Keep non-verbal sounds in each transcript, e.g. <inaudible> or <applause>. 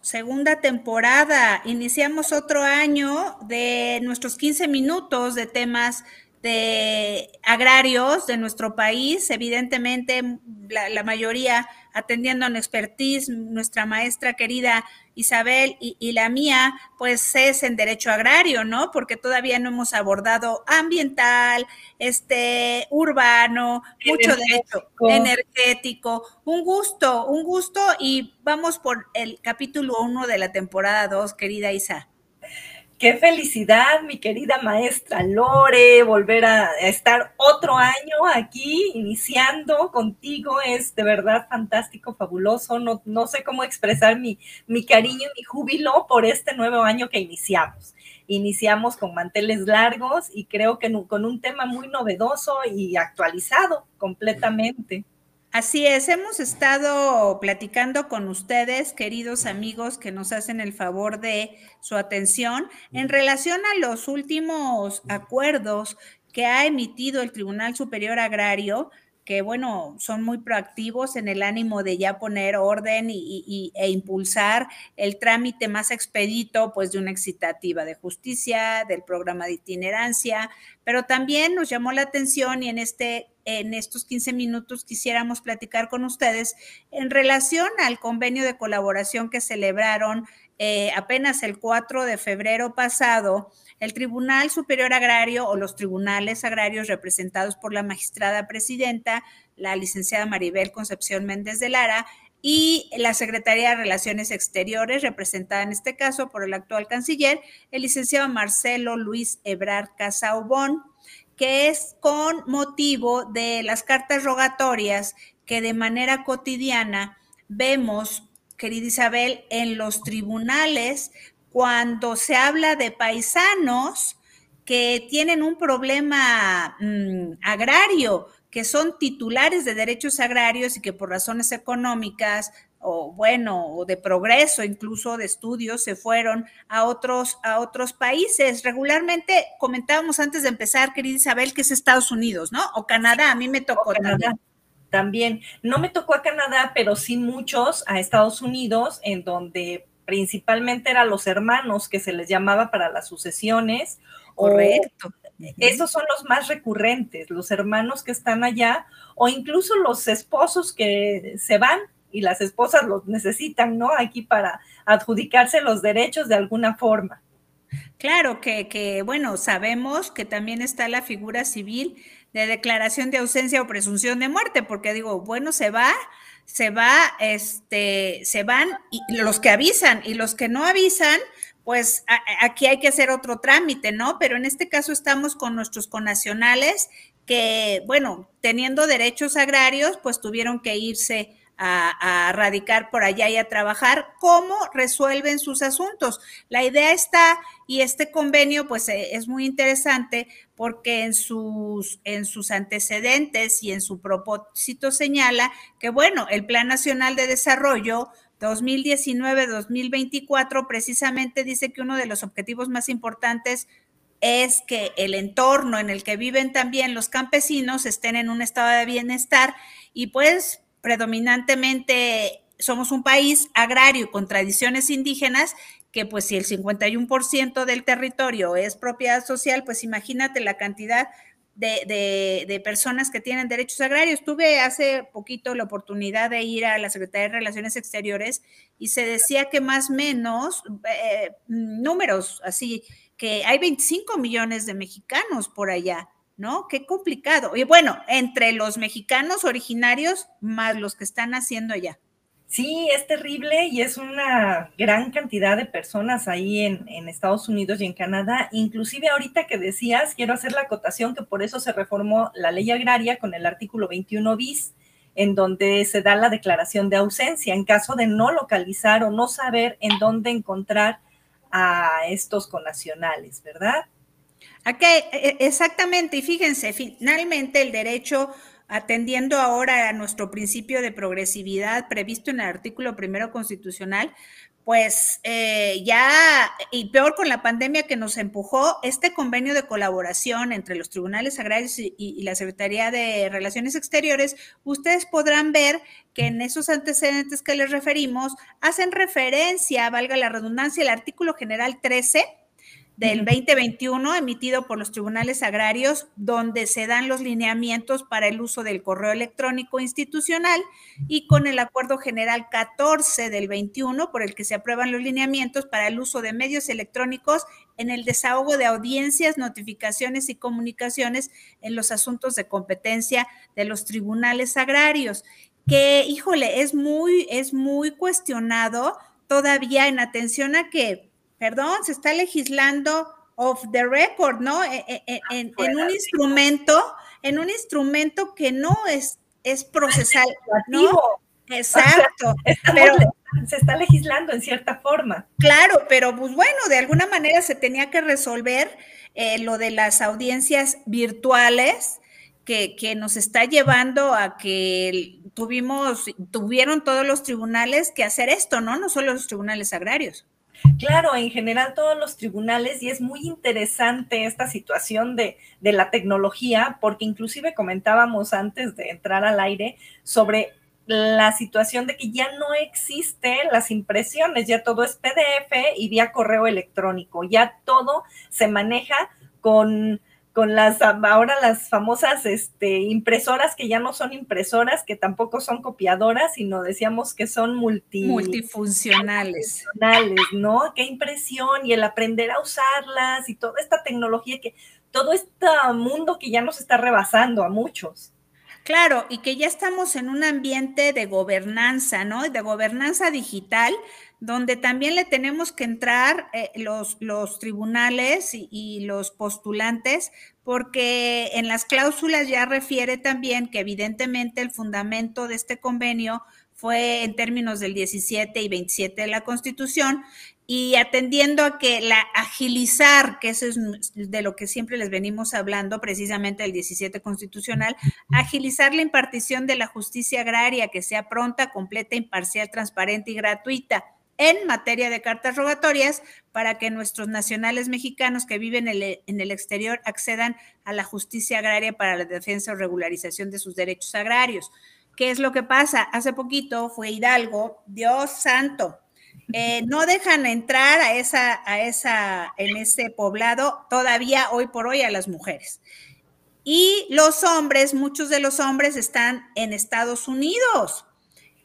Segunda temporada. Iniciamos otro año de nuestros 15 minutos de temas de agrarios de nuestro país. Evidentemente, la, la mayoría atendiendo en expertise, nuestra maestra querida Isabel y, la mía, pues es en derecho agrario, ¿no? Porque todavía no hemos abordado ambiental, este, urbano, mucho derecho energético. Un gusto, un gusto y vamos por el capítulo uno de la temporada dos, querida Isa. Qué felicidad, mi querida maestra Lore, volver a estar otro año aquí iniciando contigo. Es de verdad fantástico, fabuloso. No, no sé cómo expresar mi, mi cariño y mi júbilo por este nuevo año que iniciamos. Iniciamos con manteles largos y creo que con un tema muy novedoso y actualizado completamente. Así es, hemos estado platicando con ustedes, queridos amigos, que nos hacen el favor de su atención en relación a los últimos acuerdos que ha emitido el Tribunal Superior Agrario que, bueno, son muy proactivos en el ánimo de ya poner orden y, e impulsar el trámite más expedito, pues, de una excitativa de justicia, del programa de itinerancia, pero también nos llamó la atención y en este en estos 15 minutos quisiéramos platicar con ustedes en relación al convenio de colaboración que celebraron eh, apenas el 4 de febrero pasado el Tribunal Superior Agrario o los tribunales agrarios representados por la magistrada presidenta, la licenciada Maribel Concepción Méndez de Lara, y la Secretaría de Relaciones Exteriores, representada en este caso por el actual canciller, el licenciado Marcelo Luis Ebrard Casaubón, que es con motivo de las cartas rogatorias que de manera cotidiana vemos, querida Isabel, en los tribunales cuando se habla de paisanos que tienen un problema mm, agrario, que son titulares de derechos agrarios y que por razones económicas o bueno, o de progreso, incluso de estudios, se fueron a otros, a otros países. Regularmente comentábamos antes de empezar, querida Isabel, que es Estados Unidos, ¿no? O Canadá, a mí me tocó Canadá. También, no me tocó a Canadá, pero sí muchos a Estados Unidos, en donde principalmente eran los hermanos que se les llamaba para las sucesiones. Correcto. esos son los más recurrentes, los hermanos que están allá o incluso los esposos que se van y las esposas los necesitan, ¿no? Aquí para adjudicarse los derechos de alguna forma. Claro que, que, bueno, sabemos que también está la figura civil de declaración de ausencia o presunción de muerte, porque digo, bueno, se va, se va, este, se van y los que avisan y los que no avisan, pues aquí hay que hacer otro trámite, ¿no? Pero en este caso estamos con nuestros conacionales que, bueno, teniendo derechos agrarios, pues tuvieron que irse a, radicar por allá y a trabajar, cómo resuelven sus asuntos. La idea está, y este convenio pues eh, es muy interesante porque en sus, en sus antecedentes y en su propósito señala que, bueno, el Plan Nacional de Desarrollo 2019-2024 precisamente dice que uno de los objetivos más importantes es que el entorno en el que viven también los campesinos estén en un estado de bienestar y pues predominantemente somos un país agrario con tradiciones indígenas, que pues si el 51% del territorio es propiedad social, pues imagínate la cantidad de, de, personas que tienen derechos agrarios. Tuve hace poquito la oportunidad de ir a la Secretaría de Relaciones Exteriores y se decía que más o menos, eh, números así, que hay 25 millones de mexicanos por allá. ¿No? Qué complicado. Y bueno, entre los mexicanos originarios más los que están haciendo allá. Sí, es terrible y es una gran cantidad de personas ahí en, Estados Unidos y en Canadá. Inclusive ahorita que decías, quiero hacer la acotación que por eso se reformó la ley agraria con el artículo 21 bis, en donde se da la declaración de ausencia en caso de no localizar o no saber en dónde encontrar a estos conacionales, ¿verdad? Aquí, e, e, exactamente, y fíjense, finalmente el derecho atendiendo ahora a nuestro principio de progresividad previsto en el artículo primero constitucional, pues eh, ya, y peor con la pandemia que nos empujó, este convenio de colaboración entre los tribunales agrarios y, la Secretaría de Relaciones Exteriores, ustedes podrán ver que en esos antecedentes que les referimos hacen referencia, valga la redundancia, el artículo general 13 del 2021 emitido por los tribunales agrarios, donde se dan los lineamientos para el uso del correo electrónico institucional y con el acuerdo general 14 del 21 por el que se aprueban los lineamientos para el uso de medios electrónicos en el desahogo de audiencias, notificaciones y comunicaciones en los asuntos de competencia de los tribunales agrarios, que híjole, es muy es muy cuestionado todavía en atención a que perdón, se está legislando off the record, ¿no? E, e, e, en, un instrumento, en un instrumento que no es, es procesal, ¿no? Exacto. pero, se está legislando en cierta forma. Claro, pero pues bueno, de alguna manera se tenía que resolver eh, lo de las audiencias virtuales que, que, nos está llevando a que tuvimos, tuvieron todos los tribunales que hacer esto, ¿no? No solo los tribunales agrarios. Claro, en general todos los tribunales y es muy interesante esta situación de, de, la tecnología, porque inclusive comentábamos antes de entrar al aire sobre la situación de que ya no existen las impresiones, ya todo es PDF y vía correo electrónico, ya todo se maneja con con las ahora las famosas este, impresoras que ya no son impresoras, que tampoco son copiadoras, sino decíamos que son multifuncionales. Multifuncionales, ¿no? Qué impresión y el aprender a usarlas y toda esta tecnología que todo este mundo que ya nos está rebasando a muchos. Claro, y que ya estamos en un ambiente de gobernanza, ¿no? De gobernanza digital, donde también le tenemos que entrar eh, los, los, tribunales y, los postulantes, porque en las cláusulas ya refiere también que evidentemente el fundamento de este convenio fue en términos del 17 y 27 de la Constitución, y atendiendo a que la agilizar, que eso es de lo que siempre les venimos hablando, precisamente el 17 constitucional, agilizar la impartición de la justicia agraria, que sea pronta, completa, imparcial, transparente y gratuita en materia de cartas rogatorias para que nuestros nacionales mexicanos que viven en el, exterior accedan a la justicia agraria para la defensa o regularización de sus derechos agrarios. ¿Qué es lo que pasa? Hace poquito fue Hidalgo, Dios santo, eh, <laughs> no dejan entrar a esa, a esa, en ese poblado todavía hoy por hoy a las mujeres. Y los hombres, muchos de los hombres están en Estados Unidos.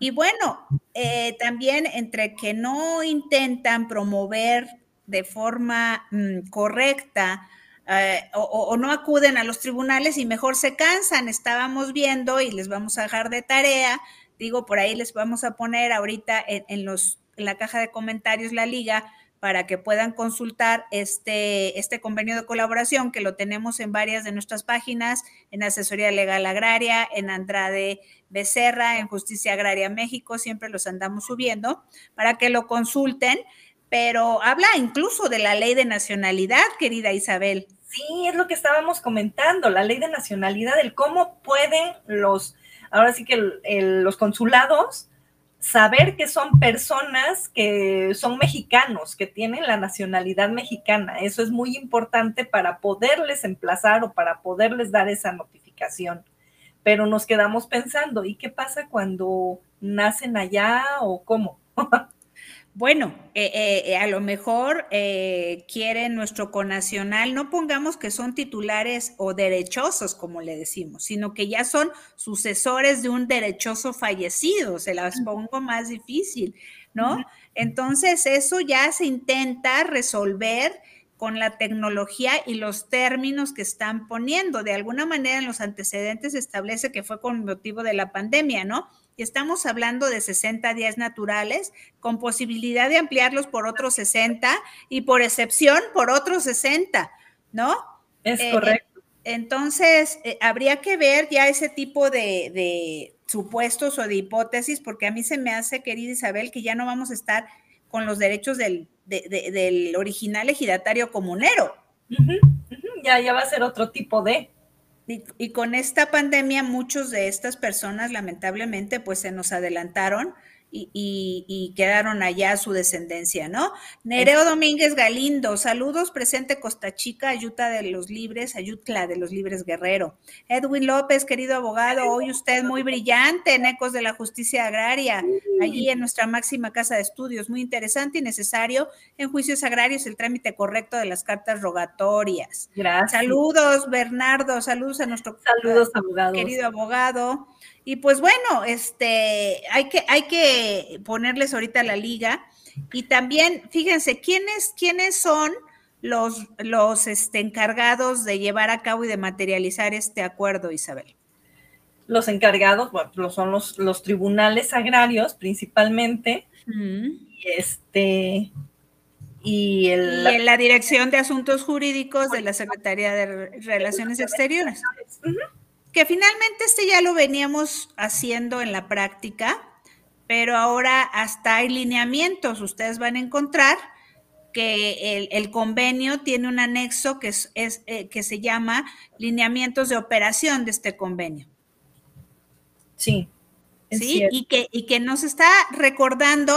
Y bueno, eh, también entre que no intentan promover de forma mm, correcta eh, o, no acuden a los tribunales y mejor se cansan. Estábamos viendo y les vamos a dejar de tarea, digo, por ahí les vamos a poner ahorita en, los, en la caja de comentarios la liga para que puedan consultar este, este convenio de colaboración que lo tenemos en varias de nuestras páginas, en Asesoría Legal Agraria, en Andrade Becerra, en Justicia Agraria México, siempre los andamos subiendo, para que lo consulten, pero habla incluso de la ley de nacionalidad, querida Isabel. Sí, es lo que estábamos comentando, la ley de nacionalidad, el cómo pueden los, ahora sí que los consulados saber que son personas que son mexicanos, que tienen la nacionalidad mexicana. Eso es muy importante para poderles emplazar o para poderles dar esa notificación. Pero nos quedamos pensando, ¿y qué pasa cuando nacen allá o cómo? <laughs> Bueno, eh, eh, a lo mejor eh, quieren nuestro conacional, no pongamos que son titulares o derechosos, como le decimos, sino que ya son sucesores de un derechoso fallecido, se las pongo más difícil, ¿no? Entonces, eso ya se intenta resolver con la tecnología y los términos que están poniendo. De alguna manera en los antecedentes se establece que fue con motivo de la pandemia, ¿no? Y estamos hablando de 60 días naturales con posibilidad de ampliarlos por otros 60 y por excepción por otros 60, ¿no? Es eh, correcto. entonces, eh, habría que ver ya ese tipo de, de supuestos o de hipótesis, porque a mí se me hace, querida Isabel, que ya no vamos a estar con los derechos del del original ejidatario comunero. Ya, ya va a ser otro tipo de. y, con esta pandemia, muchos de estas personas, lamentablemente, pues se nos adelantaron y, quedaron allá su descendencia, ¿no? Nereo Domínguez Galindo, saludos, presente Costa Chica, Ayuta de los Libres, Ayutla de los Libres Guerrero. Edwin López, querido abogado, hoy usted muy brillante en Ecos de la Justicia Agraria, allí en nuestra máxima casa de estudios, muy interesante y necesario en juicios agrarios el trámite correcto de las cartas rogatorias. Gracias. Saludos, Bernardo, saludos a nuestro saludos, querido abogado. Y pues bueno, este, hay que, hay que ponerles ahorita la liga. Y también, fíjense, ¿quiénes, quiénes son los, los este, encargados de llevar a cabo y de materializar este acuerdo, Isabel? Los encargados, bueno, son los, los tribunales agrarios principalmente. Y este, y, el, en la Dirección de Asuntos Jurídicos de la Secretaría de Relaciones Exteriores que finalmente este ya lo veníamos haciendo en la práctica, pero ahora hasta hay lineamientos. Ustedes van a encontrar que el, convenio tiene un anexo que, es, eh, que se llama lineamientos de operación de este convenio. Sí. Sí, y que, y que nos está recordando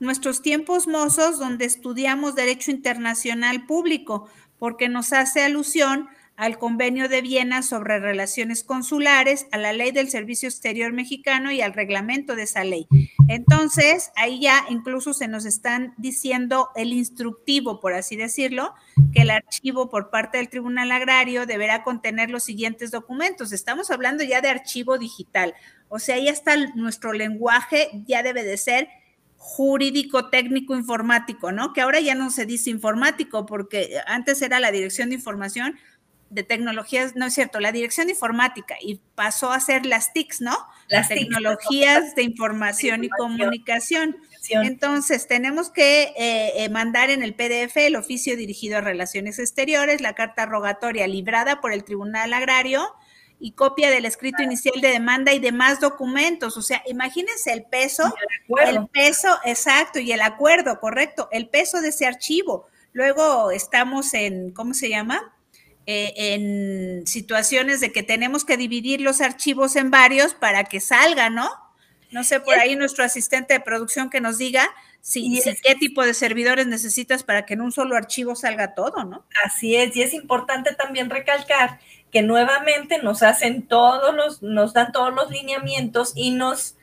nuestros tiempos mozos donde estudiamos Derecho Internacional Público, porque nos hace alusión al Convenio de Viena sobre Relaciones Consulares, a la Ley del Servicio Exterior Mexicano y al reglamento de esa ley. Entonces, ahí ya incluso se nos están diciendo el instructivo, por así decirlo, que el archivo por parte del Tribunal Agrario deberá contener los siguientes documentos. Estamos hablando ya de archivo digital. O sea, ya está nuestro lenguaje, ya debe de ser jurídico, técnico, informático, ¿no? Que ahora ya no se dice informático porque antes era la dirección de información, de tecnologías, no es cierto, la dirección de informática y pasó a ser las TICs, ¿no? Las tecnologías de información y comunicación. Entonces, tenemos que eh, eh, mandar en el PDF el oficio dirigido a Relaciones Exteriores, la carta rogatoria librada por el Tribunal Agrario y copia del escrito inicial de demanda y demás documentos. O sea, imagínense el peso, el peso, exacto, y el acuerdo, correcto, el peso de ese archivo. Luego estamos en, ¿cómo se llama? Eh, en situaciones de que tenemos que dividir los archivos en varios para que salga, ¿no? No sé, por ahí nuestro asistente de producción que nos diga si, qué tipo de servidores necesitas para que en un solo archivo salga todo, ¿no? Así es, y es importante también recalcar que nuevamente nos hacen todos los, nos dan todos los lineamientos y nos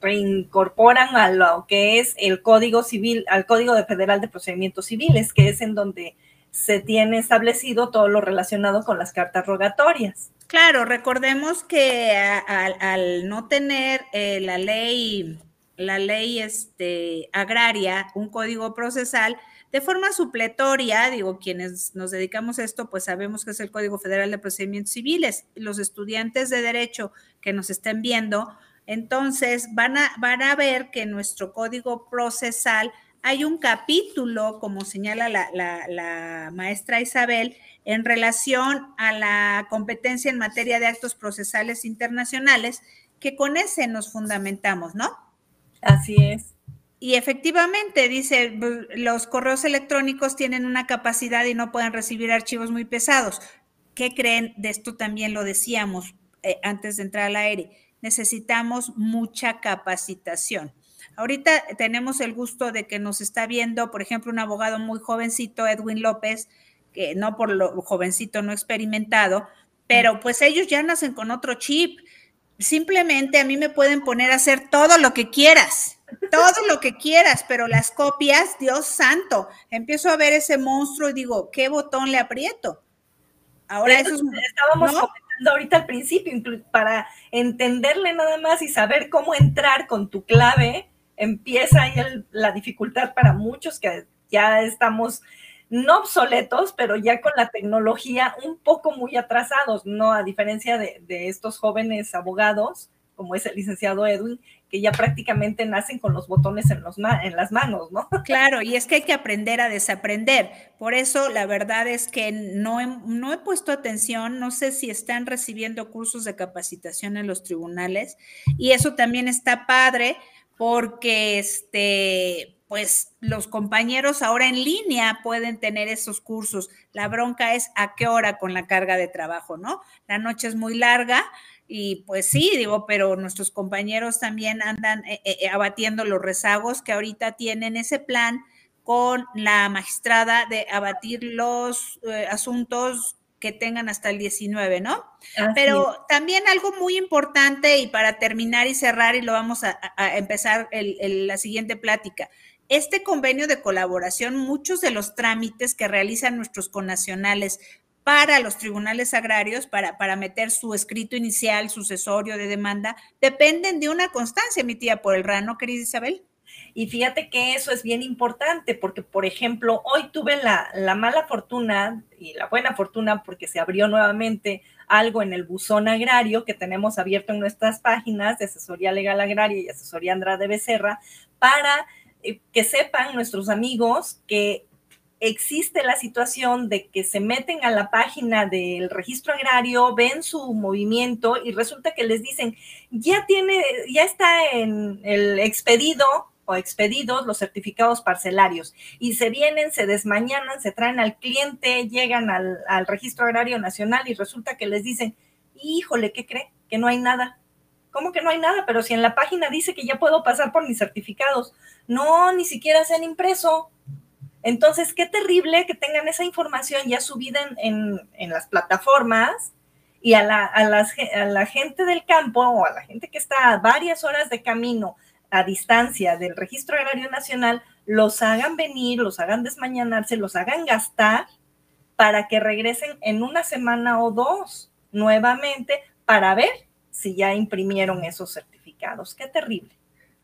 reincorporan a lo que es el Código Civil, al Código Federal de Procedimientos Civiles, que es en donde se tiene establecido todo lo relacionado con las cartas rogatorias. Claro, recordemos que al no tener eh, la ley, la ley este, agraria, un código procesal, de forma supletoria, digo, quienes nos dedicamos a esto, pues sabemos que es el Código Federal de Procedimientos Civiles. Los estudiantes de Derecho que nos estén viendo, entonces van a, van a ver que nuestro Código Procesal hay un capítulo, como señala la, maestra Isabel, en relación a la competencia en materia de actos procesales internacionales, que con ese nos fundamentamos, ¿no? Así es. Y efectivamente, dice, los correos electrónicos tienen una capacidad y no pueden recibir archivos muy pesados. ¿Qué creen? De esto también lo decíamos eh, antes de entrar al aire. Necesitamos mucha capacitación. Ahorita tenemos el gusto de que nos está viendo, por ejemplo, un abogado muy jovencito, Edwin López, que no por lo jovencito, no experimentado, pero pues ellos ya nacen con otro chip. Simplemente a mí me pueden poner a hacer todo lo que quieras, todo lo que quieras, pero las copias, Dios santo, empiezo a ver ese monstruo y digo, ¿qué botón le aprieto? Ahora eso, es, estábamos comentando ahorita al principio, para entenderle nada más y saber cómo entrar con tu clave, empieza ahí la dificultad para muchos que ya estamos no obsoletos, pero ya con la tecnología un poco muy atrasados, ¿no? A diferencia de, estos jóvenes abogados, como es el licenciado Edwin, que ya prácticamente nacen con los botones en, las manos, ¿no? <laughs> Claro, y es que hay que aprender a desaprender. Por eso la verdad es que no he, no he puesto atención, no sé si están recibiendo cursos de capacitación en los tribunales, y eso también está padre porque este, pues los compañeros ahora en línea pueden tener esos cursos. La bronca es a qué hora con la carga de trabajo, ¿no? La noche es muy larga y pues sí, digo, pero nuestros compañeros también andan eh, eh, abatiendo los rezagos que ahorita tienen ese plan con la magistrada de abatir los eh, asuntos que tengan hasta el 19, ¿no? Pero también algo muy importante y para terminar y cerrar y lo vamos a, empezar la siguiente plática este convenio de colaboración, muchos de los trámites que realizan nuestros connacionales para los tribunales agrarios, para, para meter su escrito inicial, sucesorio de demanda, dependen de una constancia emitida por el RAN, ¿no, querida Isabel? Y fíjate que eso es bien importante porque, por ejemplo, hoy tuve la, la, mala fortuna y la buena fortuna porque se abrió nuevamente algo en el buzón agrario que tenemos abierto en nuestras páginas de Asesoría Legal Agraria y Asesoría Andrade Becerra para eh, que sepan nuestros amigos que existe la situación de que se meten a la página del registro agrario, ven su movimiento y resulta que les dicen, ya tiene, ya está en el expedido expedidos los certificados parcelarios y se vienen, se desmañanan, se traen al cliente, llegan al, registro agrario nacional y resulta que les dicen, híjole, ¿qué cree? Que no hay nada. ¿Cómo que no hay nada? Pero si en la página dice que ya puedo pasar por mis certificados. No, ni siquiera se han impreso. Entonces, qué terrible que tengan esa información ya subida en, las plataformas y a la, a, la gente del campo o a la gente que está a varias horas de camino a distancia del Registro Agrario Nacional, los hagan venir, los hagan desmañanarse, los hagan gastar para que regresen en una semana o dos nuevamente para ver si ya imprimieron esos certificados. Qué terrible.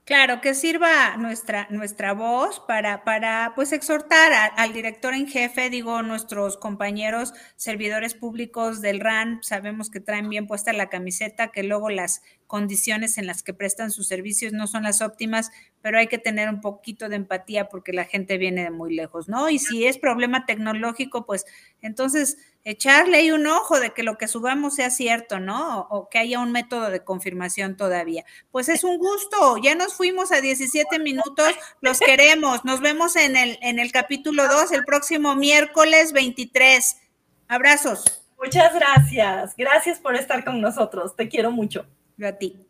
Claro, que sirva nuestra, nuestra voz para, para pues exhortar al director en jefe, digo, nuestros compañeros servidores públicos del RAN, sabemos que traen bien puesta la camiseta, que luego las condiciones en las que prestan sus servicios no son las óptimas, pero hay que tener un poquito de empatía porque la gente viene de muy lejos, ¿no? Y si es problema tecnológico, pues entonces echarle ahí un ojo de que lo que subamos sea cierto, ¿no? O, que haya un método de confirmación todavía. Pues es un gusto, ya nos fuimos a 17 minutos, los queremos, nos vemos en el, en el capítulo 2 el próximo miércoles 23. Abrazos. Muchas gracias, gracias por estar con nosotros, te quiero mucho. Yo a ti.